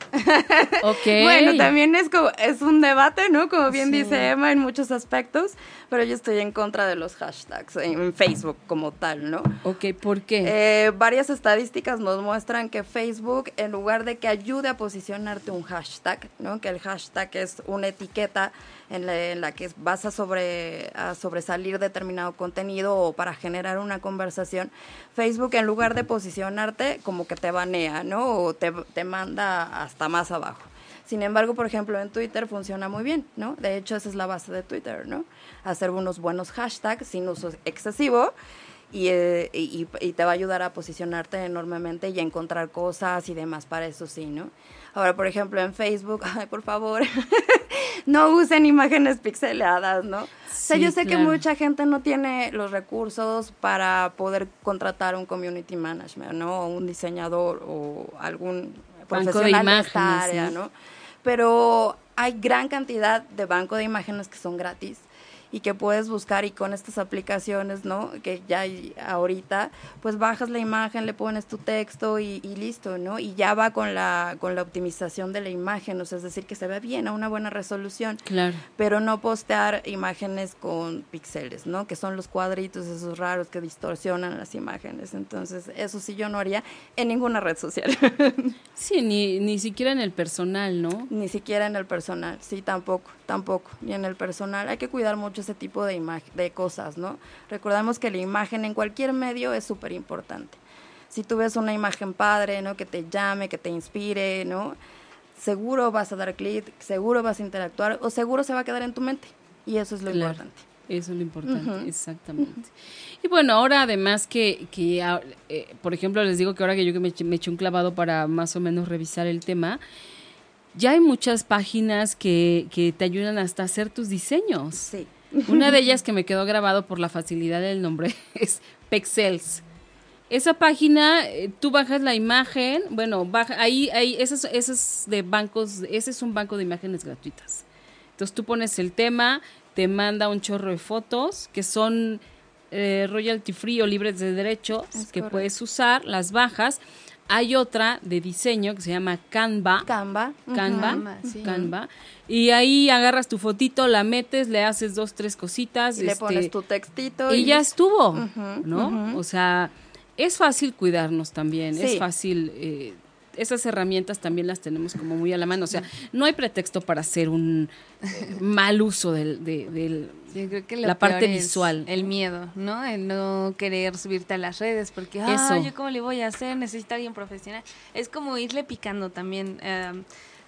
Ok. (laughs) bueno, también es, como, es un debate, ¿no? Como bien dice Emma en muchos aspectos, pero yo estoy en contra de los hashtags en, Facebook como tal, ¿no? Ok, ¿por qué? Eh, varias estadísticas nos muestran que Facebook, en lugar de que ayude a posicionarte un hashtag, ¿no? Que el hashtag es una etiqueta en la, que vas a, sobre, a sobresalir determinado contenido o para generar una conversación, Facebook en lugar de posicionarte como que te banea, ¿no? O te, te manda hasta más abajo. Sin embargo, por ejemplo, en Twitter funciona muy bien, ¿no? De hecho, esa es la base de Twitter, ¿no? Hacer unos buenos hashtags sin uso excesivo y, eh, y, y, te va a ayudar a posicionarte enormemente y a encontrar cosas y demás. Para eso sí, ¿no? Ahora, por ejemplo, en Facebook, (laughs) ay, por favor, no usen imágenes pixeladas, ¿no? o sea, yo sé que mucha gente no tiene los recursos para poder contratar un community management, ¿no? O un diseñador o algún profesional de, esta área, ¿no? Pero hay gran cantidad de banco de imágenes que son gratis y que puedes buscar y con estas aplicaciones, ¿no? Que ya hay ahorita, pues bajas la imagen, le pones tu texto y, listo, ¿no? Y ya va con la, con la optimización de la imagen, o sea, es decir, que se ve bien, a una buena resolución. Claro. Pero no postear imágenes con píxeles, ¿no? Que son los cuadritos esos raros que distorsionan las imágenes. Entonces, eso sí yo no haría en ninguna red social. (laughs) sí, ni, ni siquiera en el personal, ¿no? Ni siquiera en el personal, sí, tampoco, tampoco. Y en el personal hay que cuidar mucho ese tipo de, de cosas, ¿no? Recordamos que la imagen en cualquier medio es súper importante. Si tú ves una imagen padre, ¿no? Que te llame, que te inspire, ¿no? Seguro vas a dar clic, seguro vas a interactuar o seguro se va a quedar en tu mente. Y eso es lo importante. Eso es lo importante, exactamente. Y bueno, ahora además que, que eh, por ejemplo, les digo que ahora que yo que me, me eché un clavado para más o menos revisar el tema, ya hay muchas páginas que, que te ayudan hasta hacer tus diseños. Sí. Una de ellas que me quedó grabado por la facilidad del nombre (laughs) es Pexels. Esa página, eh, tú bajas la imagen, bueno, baja, ahí, ahí, ese es, de bancos, ese es un banco de imágenes gratuitas. Entonces tú pones el tema, te manda un chorro de fotos que son eh, royalty free o libres de derechos que puedes usar, las bajas. Hay otra de diseño que se llama Canva. Canva. Canva. Canva. Y ahí agarras tu fotito, la metes, le haces dos, tres cositas. Y le pones este, tu textito. Y, ya estuvo, ¿no? O sea, es fácil cuidarnos también, es fácil eh, esas herramientas también las tenemos como muy a la mano. O sea, no hay pretexto para hacer un eh, mal uso del, de, la parte visual. el miedo, ¿no? El no querer subirte a las redes porque, ah, yo cómo le voy a hacer, necesito a alguien profesional. Es como irle picando también. Eh,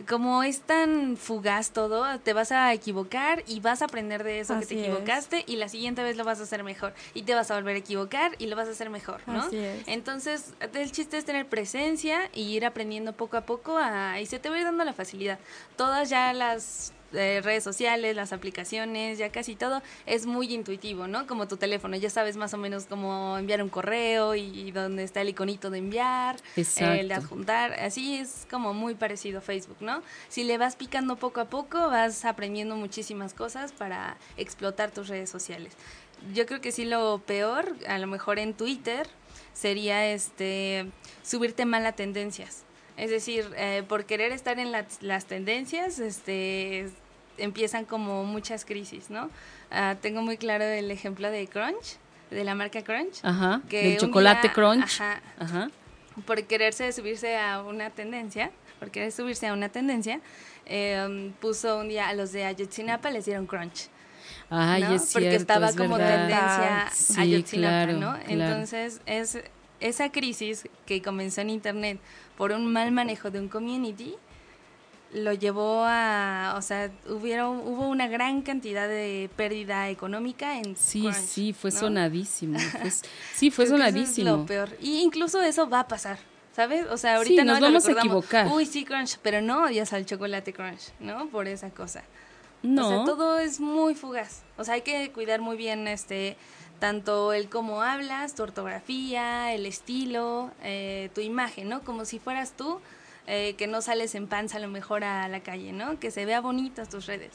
como es tan fugaz todo, te vas a equivocar y vas a aprender de eso que te equivocaste y la siguiente vez lo vas a hacer mejor y te vas a volver a equivocar y lo vas a hacer mejor, ¿no? Entonces, el chiste es tener presencia y ir aprendiendo poco a poco y se te va a ir dando la facilidad. Todas ya las redes sociales, las aplicaciones, ya casi todo es muy intuitivo, ¿no? Como tu teléfono, ya sabes más o menos cómo enviar un correo y, dónde está el iconito de enviar, el de adjuntar, así es como muy parecido a Facebook, ¿no? Si le vas picando poco a poco, vas aprendiendo muchísimas cosas para explotar tus redes sociales. Yo creo que sí lo peor, a lo mejor en Twitter, sería este subirte mal a tendencias es decir, eh, por querer estar en las tendencias, este, empiezan como muchas crisis, ¿no? Ah, tengo muy claro el ejemplo de Crunch, de la marca Crunch. Ajá, que del chocolate Crunch. Ajá, Por quererse subirse a una tendencia, por querer subirse a una tendencia, em, puso un día a los de Ayotzinapa les dieron Crunch. Ay, es cierto, Porque estaba como tendencia sí, Ayotzinapa, ¿no? Entonces, es esa crisis que comenzó en Internet por un mal manejo de un community, lo llevó a, o sea, hubieron, hubo una gran cantidad de pérdida económica en Sí, sí, fue sonadísimo. (laughs) sí, fue sonadísimo. lo peor. Y incluso eso va a pasar. ¿Sabes? O sea, ahorita no nos vamos a equivocar. Uy, sí, Crunch, pero no odias al chocolate Crunch, ¿no? Por esa cosa. No. O sea, todo es muy fugaz. O sea, hay que cuidar muy bien este tanto el cómo hablas, tu ortografía, el estilo, eh, tu imagen, ¿no? Como si fueras tú, eh, que no sales en panza a lo mejor a la calle, ¿no? Que se vea bonitas tus redes.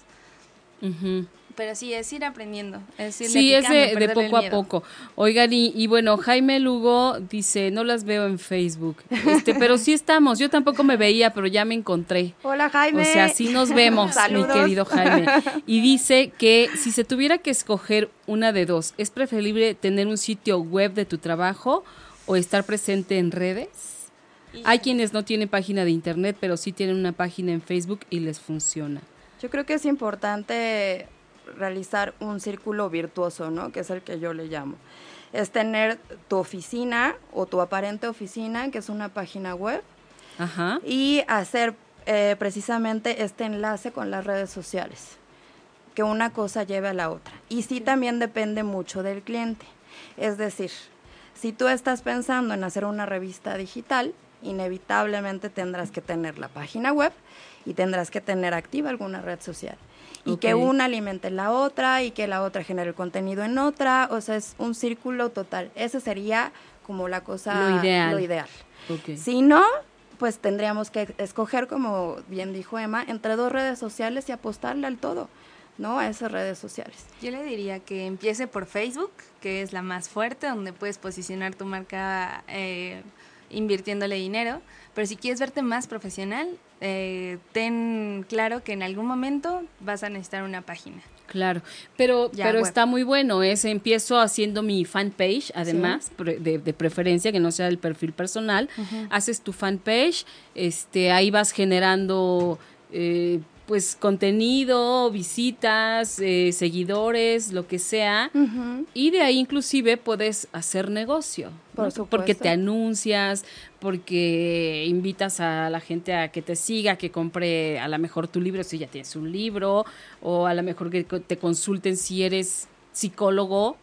Pero sí, es ir aprendiendo. Es ir sí, es de, poco a poco. Oigan, y, bueno, Jaime Lugo dice, no las veo en Facebook, este, (laughs) pero sí estamos. Yo tampoco me veía, pero ya me encontré. Hola, Jaime. O sea, sí nos vemos, (laughs) mi querido Jaime. (laughs) Y dice que si se tuviera que escoger una de dos, ¿es preferible tener un sitio web de tu trabajo o estar presente en redes? Hay quienes no tienen página de internet, pero sí tienen una página en Facebook y les funciona. Yo creo que es importante realizar un círculo virtuoso, ¿no? Que es el que yo le llamo. Es tener tu oficina o tu aparente oficina, que es una página web, y hacer eh, precisamente este enlace con las redes sociales, que una cosa lleve a la otra. Y sí también depende mucho del cliente. Es decir, si tú estás pensando en hacer una revista digital, inevitablemente tendrás que tener la página web y tendrás que tener activa alguna red social y que una alimente la otra y que la otra genere el contenido en otra, o sea, es un círculo total. Ese sería como la cosa lo ideal. Lo ideal. Si no, pues tendríamos que escoger, como bien dijo Emma, entre dos redes sociales y apostarle al todo. ¿no? A esas redes sociales. Yo le diría que empiece por Facebook, que es la más fuerte, donde puedes posicionar tu marca eh, invirtiéndole dinero, pero si quieres verte más profesional, eh, ten claro que en algún momento vas a necesitar una página. Claro, pero, pero está muy bueno. Es, empiezo haciendo mi fanpage, además, de, preferencia, que no sea el perfil personal. Haces tu fanpage, este, ahí vas generando eh, pues contenido, visitas, eh, seguidores, lo que sea, y de ahí inclusive puedes hacer negocio, porque te anuncias, porque invitas a la gente a que te siga, que compre a lo mejor tu libro si ya tienes un libro, o a lo mejor que te consulten si eres psicólogo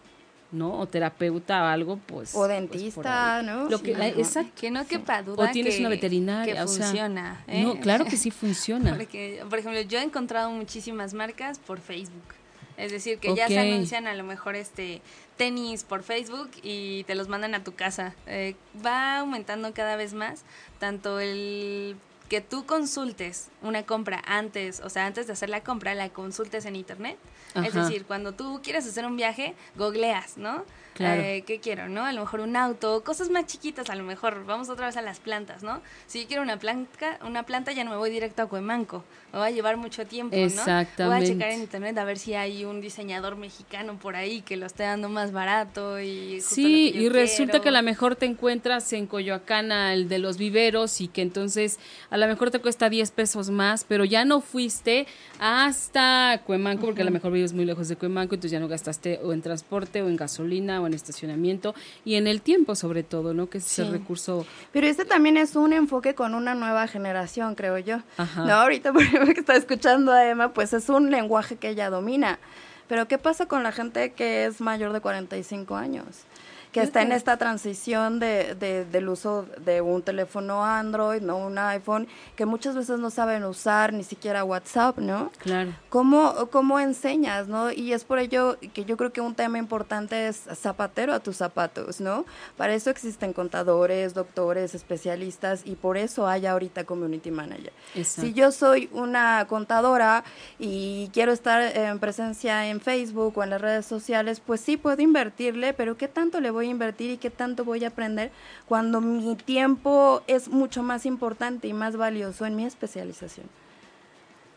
¿no? O terapeuta o algo, pues. O pues, dentista, ¿no? Lo que, exacto. Que no quepa duda. O tienes una veterinaria. Que funciona. No, ¿eh? claro que (laughs) sí funciona. Porque, por ejemplo, yo he encontrado muchísimas marcas por Facebook. Es decir, que ya se anuncian a lo mejor este tenis por Facebook y te los mandan a tu casa. Eh, va aumentando cada vez más tanto el que tú consultes una compra antes, o sea, antes de hacer la compra, la consultes en internet. Es decir, cuando tú quieres hacer un viaje, googleas, ¿no? Eh, ¿Qué quiero, no? A lo mejor un auto, cosas más chiquitas, a lo mejor. Vamos otra vez a las plantas, ¿no? Si yo quiero una planta, una planta ya no me voy directo a Cuemanco. Me va a llevar mucho tiempo, ¿no? Exactamente. Voy a checar en internet a ver si hay un diseñador mexicano por ahí que lo esté dando más barato y Sí, y resulta que a lo mejor te encuentras en Coyoacán el de los viveros y que entonces a lo mejor te cuesta 10 pesos más, pero ya no fuiste hasta Cuemanco porque a lo mejor vives muy lejos de Cuemanco, entonces ya no gastaste o en transporte o en gasolina o en estacionamiento y en el tiempo sobre todo, ¿no? Que es el recurso. Pero este también es un enfoque con una nueva generación, creo yo. No, ahorita (laughs) por ejemplo que está escuchando a Emma, pues es un lenguaje que ella domina. Pero ¿qué pasa con la gente que es mayor de 45 años? Que está en esta transición de, de, del uso de un teléfono Android, no un iPhone, que muchas veces no saben usar ni siquiera WhatsApp, ¿no? Claro. ¿Cómo, cómo enseñas, no? Y es por ello que yo creo que un tema importante es zapatero a tus zapatos, ¿no? Para eso existen contadores, doctores, especialistas y por eso hay ahorita community manager. Si yo soy una contadora y quiero estar en presencia en Facebook o en las redes sociales, pues sí puedo invertirle, pero ¿qué tanto le voy voy a invertir y qué tanto voy a aprender cuando mi tiempo es mucho más importante y más valioso en mi especialización.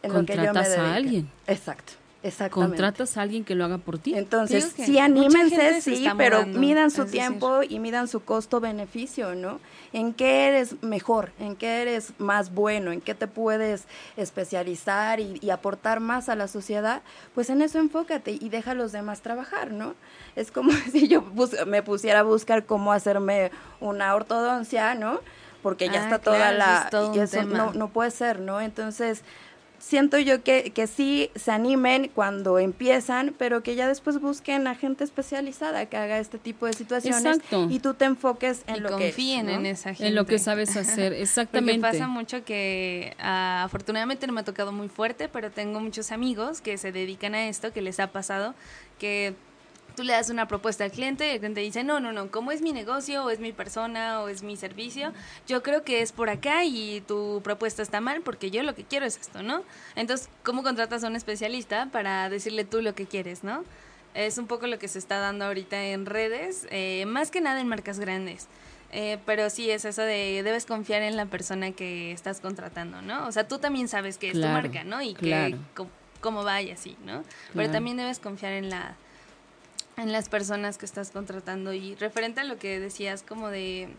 En Contratas a alguien. Exacto. Exactamente. Contratas a alguien que lo haga por ti. Entonces, sí, anímense, sí, pero midan su tiempo y midan su costo-beneficio, ¿no? ¿En qué eres mejor? ¿En qué eres más bueno? ¿En qué te puedes especializar y, aportar más a la sociedad? Pues en eso enfócate y deja a los demás trabajar, ¿no? Es como (laughs) si yo me pusiera a buscar cómo hacerme una ortodoncia, ¿no? Porque ya ah, está toda la... y eso no, no puede ser, ¿no? Entonces siento yo que, que sí se animen cuando empiezan, pero que ya después busquen a gente especializada que haga este tipo de situaciones y tú te enfoques en lo que confíen en esa gente. En lo que sabes (laughs) hacer, exactamente. Porque pasa mucho que ah, afortunadamente no me ha tocado muy fuerte, pero tengo muchos amigos que se dedican a esto, que les ha pasado que tú le das una propuesta al cliente y el cliente dice, no, no, no, como es mi negocio o es mi persona o es mi servicio, yo creo que es por acá y tu propuesta está mal porque yo lo que quiero es esto, ¿no? Entonces, ¿cómo contratas a un especialista para decirle tú lo que quieres, ¿no? Es un poco lo que se está dando ahorita en redes, eh, más que nada en marcas grandes. Eh, pero sí es eso de debes confiar en la persona que estás contratando, ¿no? O sea, tú también sabes que es tu marca, ¿no? Y que cómo va y así, ¿no? Pero también debes confiar en la en las personas que estás contratando y referente a lo que decías como de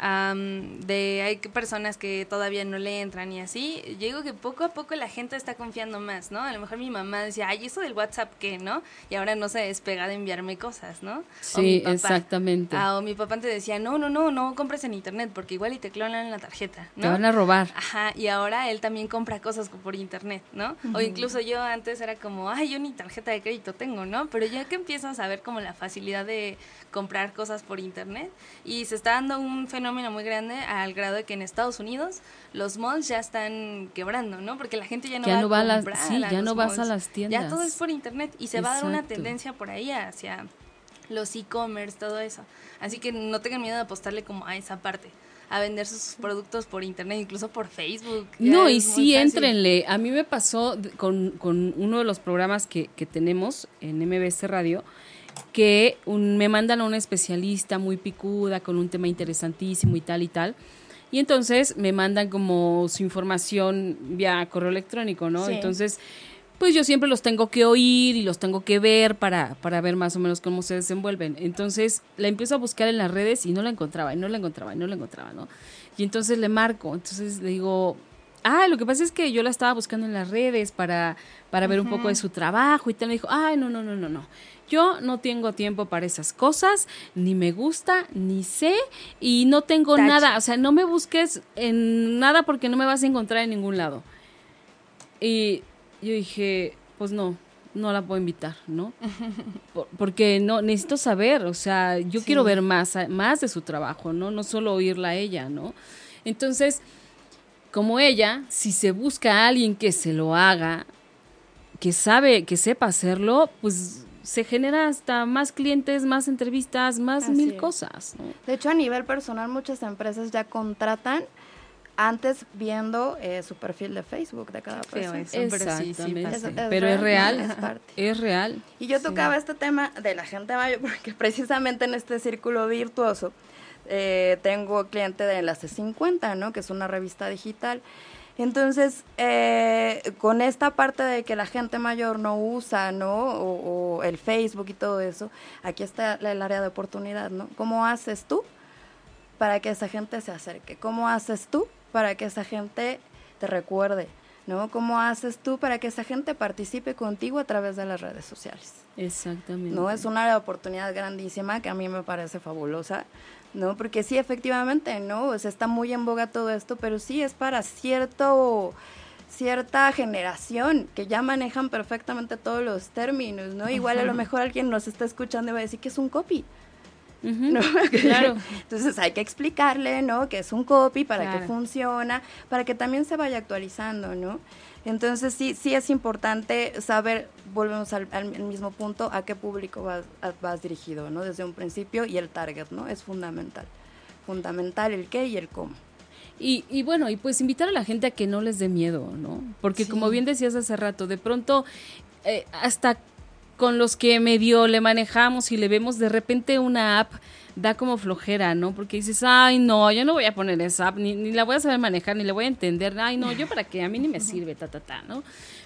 de hay personas que todavía no le entran y así, yo digo que poco a poco la gente está confiando más, ¿no? A lo mejor mi mamá decía, ay, eso del WhatsApp, ¿qué, no? Y ahora no se despega de enviarme cosas, ¿no? Sí, exactamente. Ah, o mi papá te decía, no, no, no, no compres en internet porque igual y te clonan la tarjeta, ¿no? Te van a robar. Ajá, y ahora él también compra cosas por internet, ¿no? O incluso yo antes era como, ay, yo ni tarjeta de crédito tengo, ¿no? Pero ya que empiezas a ver como la facilidad de comprar cosas por internet y se está dando un fenómeno muy grande al grado de que en Estados Unidos los malls ya están quebrando, ¿no? Porque la gente ya no va, a sí, ya no vas a las tiendas. Ya todo es por internet y se va a dar una tendencia por ahí hacia los e-commerce, todo eso. Así que no tengan miedo de apostarle como a esa parte a vender sus productos por internet, incluso por Facebook. No, y sí, entrenle. A mí me pasó con, con uno de los programas que, que tenemos en MBS Radio, que me mandan a un especialista muy picuda con un tema interesantísimo y tal y tal. Y entonces me mandan como su información vía correo electrónico, ¿no? Entonces, pues yo siempre los tengo que oír y los tengo que ver para, para ver más o menos cómo se desenvuelven. Entonces la empiezo a buscar en las redes y no la encontraba, y no la encontraba, y no la encontraba, ¿no? Y entonces le marco, entonces le digo, ah, lo que pasa es que yo la estaba buscando en las redes para, para ver un poco de su trabajo y tal. Me dijo, ay, no, no, no, no, no. Yo no tengo tiempo para esas cosas, ni me gusta, ni sé, y no tengo nada. O sea, no me busques en nada porque no me vas a encontrar en ningún lado. Y yo dije, pues no, no la puedo invitar, ¿no? (laughs) porque no necesito saber, o sea, yo quiero ver más, más de su trabajo, ¿no? No solo oírla a ella, ¿no? Entonces, como ella, si se busca a alguien que se lo haga, que sabe, que sepa hacerlo, pues se genera hasta más clientes, más entrevistas, más mil cosas. De hecho, a nivel personal, muchas empresas ya contratan antes viendo eh, su perfil de Facebook de cada persona. Exactamente. pero es real. Es, real. Y yo tocaba este tema de la gente mayor (laughs) porque precisamente en este círculo virtuoso eh, tengo cliente de Enlace 50, ¿no? Que es una revista digital. Entonces, eh, con esta parte de que la gente mayor no usa, ¿no? O, el Facebook y todo eso, aquí está el área de oportunidad, ¿no? ¿Cómo haces tú para que esa gente se acerque? ¿Cómo haces tú para que esa gente te recuerde? ¿no? ¿Cómo haces tú para que esa gente participe contigo a través de las redes sociales? Exactamente. No es un área de oportunidad grandísima que a mí me parece fabulosa, ¿no? Porque sí, efectivamente, ¿no? O sea, está muy en boga todo esto, pero sí es para cierto cierta generación que ya manejan perfectamente todos los términos, ¿no? Igual a lo mejor alguien nos está escuchando y va a decir que es un copy. ¿no? (laughs) Claro. Entonces hay que explicarle, ¿no? Que es un copy, para qué funciona, para que también se vaya actualizando, ¿no? Entonces sí, sí es importante saber, volvemos al, mismo punto, a qué público vas, vas, dirigido, ¿no? Desde un principio y el target, ¿no? Es fundamental. Fundamental el qué y el cómo. Y, y bueno, y pues invitar a la gente a que no les dé miedo, ¿no? Porque como bien decías hace rato, de pronto eh, hasta con los que medio le manejamos y le vemos de repente una app da como flojera, ¿no? Porque dices, ay, no, yo no voy a poner esa app, ni, ni la voy a saber manejar, ni la voy a entender, ay, no, yo para qué, a mí ni me sirve, ta, ta, ta, ¿no?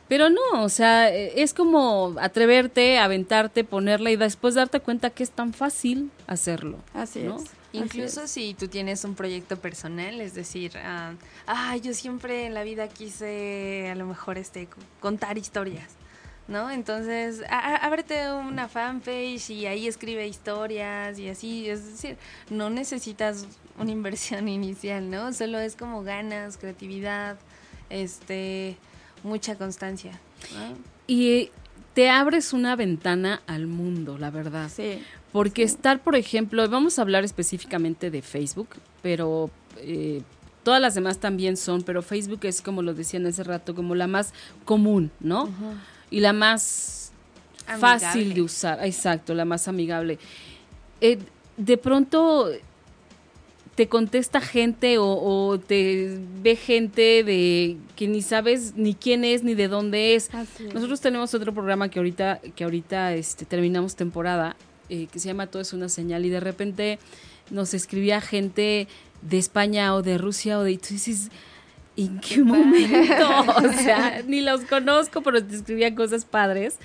Pero no, o sea, es como atreverte, aventarte, ponerla y después darte cuenta que es tan fácil hacerlo. Así es. Incluso si tú tienes un proyecto personal, es decir, ah, yo siempre en la vida quise a lo mejor este contar historias. ¿No? Entonces, ábrete una fanpage y ahí escribe historias y así, es decir, no necesitas una inversión (laughs) inicial, ¿no? Solo es como ganas, creatividad, este, mucha constancia. Y te abres una ventana al mundo, la verdad. Sí. Porque estar, por ejemplo, vamos a hablar específicamente de Facebook, pero eh, todas las demás también son, pero Facebook es como lo decían hace rato, como la más común, ¿no? Y la más fácil de usar, exacto, la más amigable. Eh, de pronto te contesta gente o, te ve gente de que ni sabes ni quién es ni de dónde es. Nosotros tenemos otro programa que ahorita que ahorita este, terminamos temporada eh, que se llama Todo es una señal y de repente nos escribía gente de España o de Rusia o de y tú dices ¿en qué, momento? (laughs) o sea, (laughs) ni los conozco, pero te escribían cosas padres.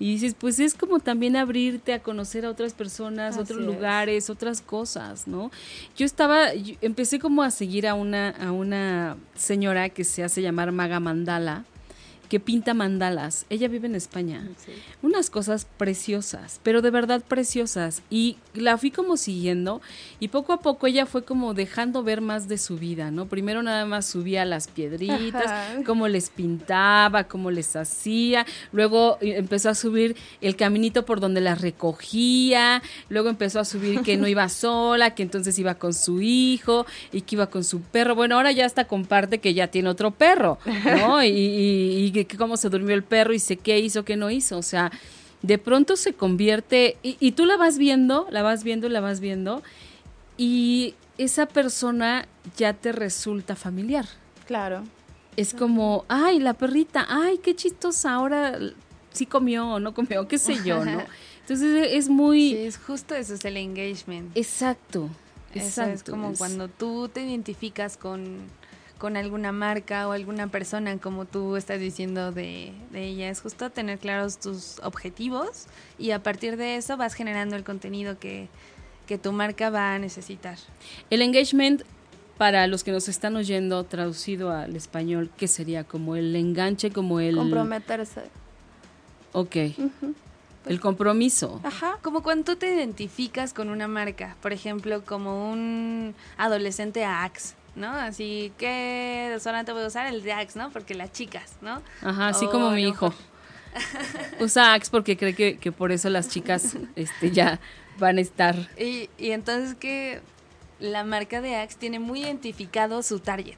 Y dices, pues es como también abrirte a conocer a otras personas, otros lugares, otras cosas, ¿no? Yo estaba, empecé como a seguir a una, a una señora que se hace llamar Maga Mandala que pinta mandalas. Ella vive en España. Unas cosas preciosas, pero de verdad preciosas. Y la fui como siguiendo y poco a poco ella fue como dejando ver más de su vida, ¿no? Primero nada más subía las piedritas, cómo les pintaba, cómo les hacía. Luego empezó a subir el caminito por donde las recogía. Luego empezó a subir que no iba (laughs) sola, que entonces iba con su hijo y que iba con su perro. Bueno, ahora ya hasta comparte que ya tiene otro perro, ¿no? (laughs) y, y que, cómo se durmió el perro y sé qué hizo, qué no hizo. O sea, de pronto se convierte y, y tú la vas viendo, la vas viendo, la vas viendo y esa persona ya te resulta familiar. Claro. Es como, ay, la perrita, ay, qué chistosa, ahora sí comió o no comió, qué sé yo, ¿no? (laughs) Entonces es muy... Sí, es justo eso, es el engagement. Exacto. Exacto. es como cuando tú te identificas con con alguna marca o alguna persona, como tú estás diciendo de, ella. Es justo tener claros tus objetivos y a partir de eso vas generando el contenido que, tu marca va a necesitar. El engagement, para los que nos están oyendo, traducido al español, ¿qué sería? Como el enganche, como el... Comprometerse. Ok. El compromiso. Ajá. Como cuando tú te identificas con una marca, por ejemplo, como un adolescente Axe ¿no? Así que solamente voy a usar el de Axe, ¿no? Porque las chicas, ¿no? Ajá, así como mi hijo. (laughs) Usa Axe porque cree que, por eso las chicas este, ya van a estar. (laughs) Y, y entonces que la marca de Axe tiene muy identificado su target,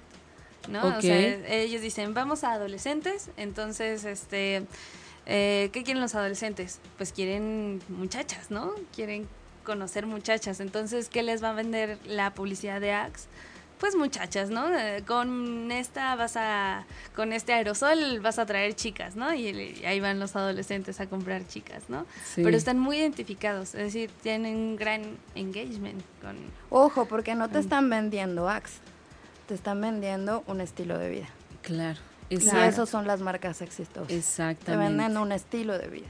¿no? O sea, ellos dicen, vamos a adolescentes, entonces, este, eh, ¿qué quieren los adolescentes? Pues quieren muchachas, ¿no? Quieren conocer muchachas. Entonces, ¿qué les va a vender la publicidad de Axe? Pues muchachas, ¿no? Eh, con esta vas a, con este aerosol vas a traer chicas, ¿no? Y, ahí van los adolescentes a comprar chicas, ¿no? Pero están muy identificados, es decir, tienen un gran engagement con... Ojo, porque no te están vendiendo Axe, te están vendiendo un estilo de vida. Claro. Y eso son las marcas exitosas. Exactamente. Te venden un estilo de vida.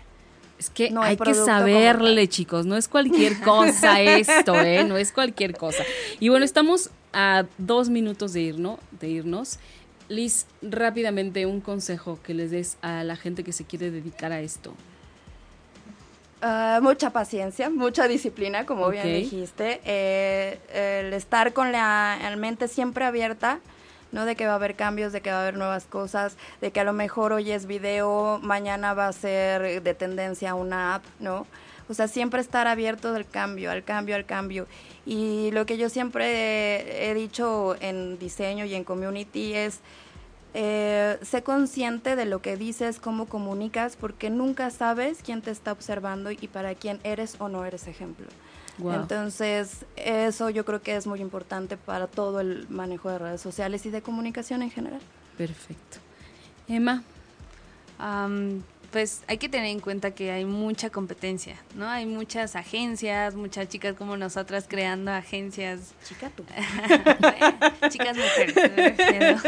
Es que no hay que saberle, chicos, no es cualquier cosa (laughs) esto, ¿eh? No es cualquier cosa. Y bueno, estamos a dos minutos de irnos. De irnos. Liz, rápidamente un consejo que les des a la gente que se quiere dedicar a esto. Ah, mucha paciencia, mucha disciplina, como bien dijiste. Eh, el estar con la mente siempre abierta ¿no? De que va a haber cambios, de que va a haber nuevas cosas, de que a lo mejor hoy es video, mañana va a ser de tendencia una app, ¿no? O sea, siempre estar abierto del cambio, al cambio, al cambio. Y lo que yo siempre he, dicho en diseño y en community es, eh, sé consciente de lo que dices, cómo comunicas, porque nunca sabes quién te está observando y para quién eres o no eres ejemplo. Entonces, eso yo creo que es muy importante para todo el manejo de redes sociales y de comunicación en general. Perfecto. Emma. Pues hay que tener en cuenta que hay mucha competencia, ¿no? Hay muchas agencias, muchas chicas como nosotras creando agencias. Chica tú. (laughs) chicas mujeres. (laughs)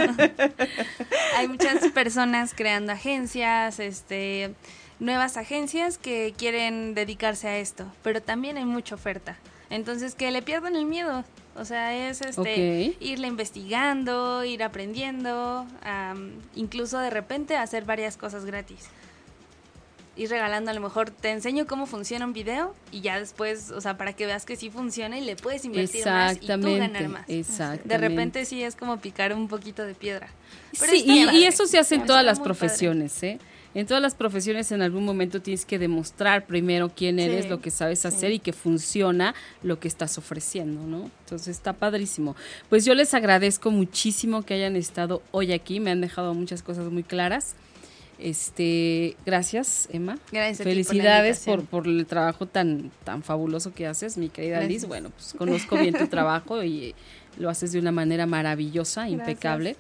hay muchas personas creando agencias, este nuevas agencias que quieren dedicarse a esto, pero también hay mucha oferta. Entonces, que le pierdan el miedo. O sea, es este irle investigando, ir aprendiendo, incluso de repente hacer varias cosas gratis. Ir regalando, a lo mejor te enseño cómo funciona un video y ya después, o sea, para que veas que sí funciona y le puedes invertir más y tú ganar más. Exactamente. De repente sí es como picar un poquito de piedra. sí, y, eso se hace en todas las profesiones, ¿eh? en todas las profesiones en algún momento tienes que demostrar primero quién eres, lo que sabes hacer y que funciona lo que estás ofreciendo, ¿no? Entonces está padrísimo. Pues yo les agradezco muchísimo que hayan estado hoy aquí, me han dejado muchas cosas muy claras. Este, gracias, Emma. Gracias. Felicidades por, por, el trabajo tan, tan fabuloso que haces, mi querida Liz. Bueno, pues conozco bien tu trabajo y lo haces de una manera maravillosa, impecable.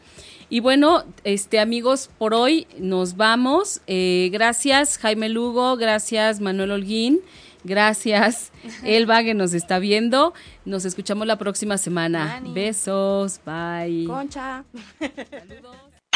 Y bueno, este amigos, por hoy nos vamos. Eh, gracias Jaime Lugo, gracias Manuel Holguín, gracias (laughs) Elba que nos está viendo. Nos escuchamos la próxima semana. Besos, bye. Concha.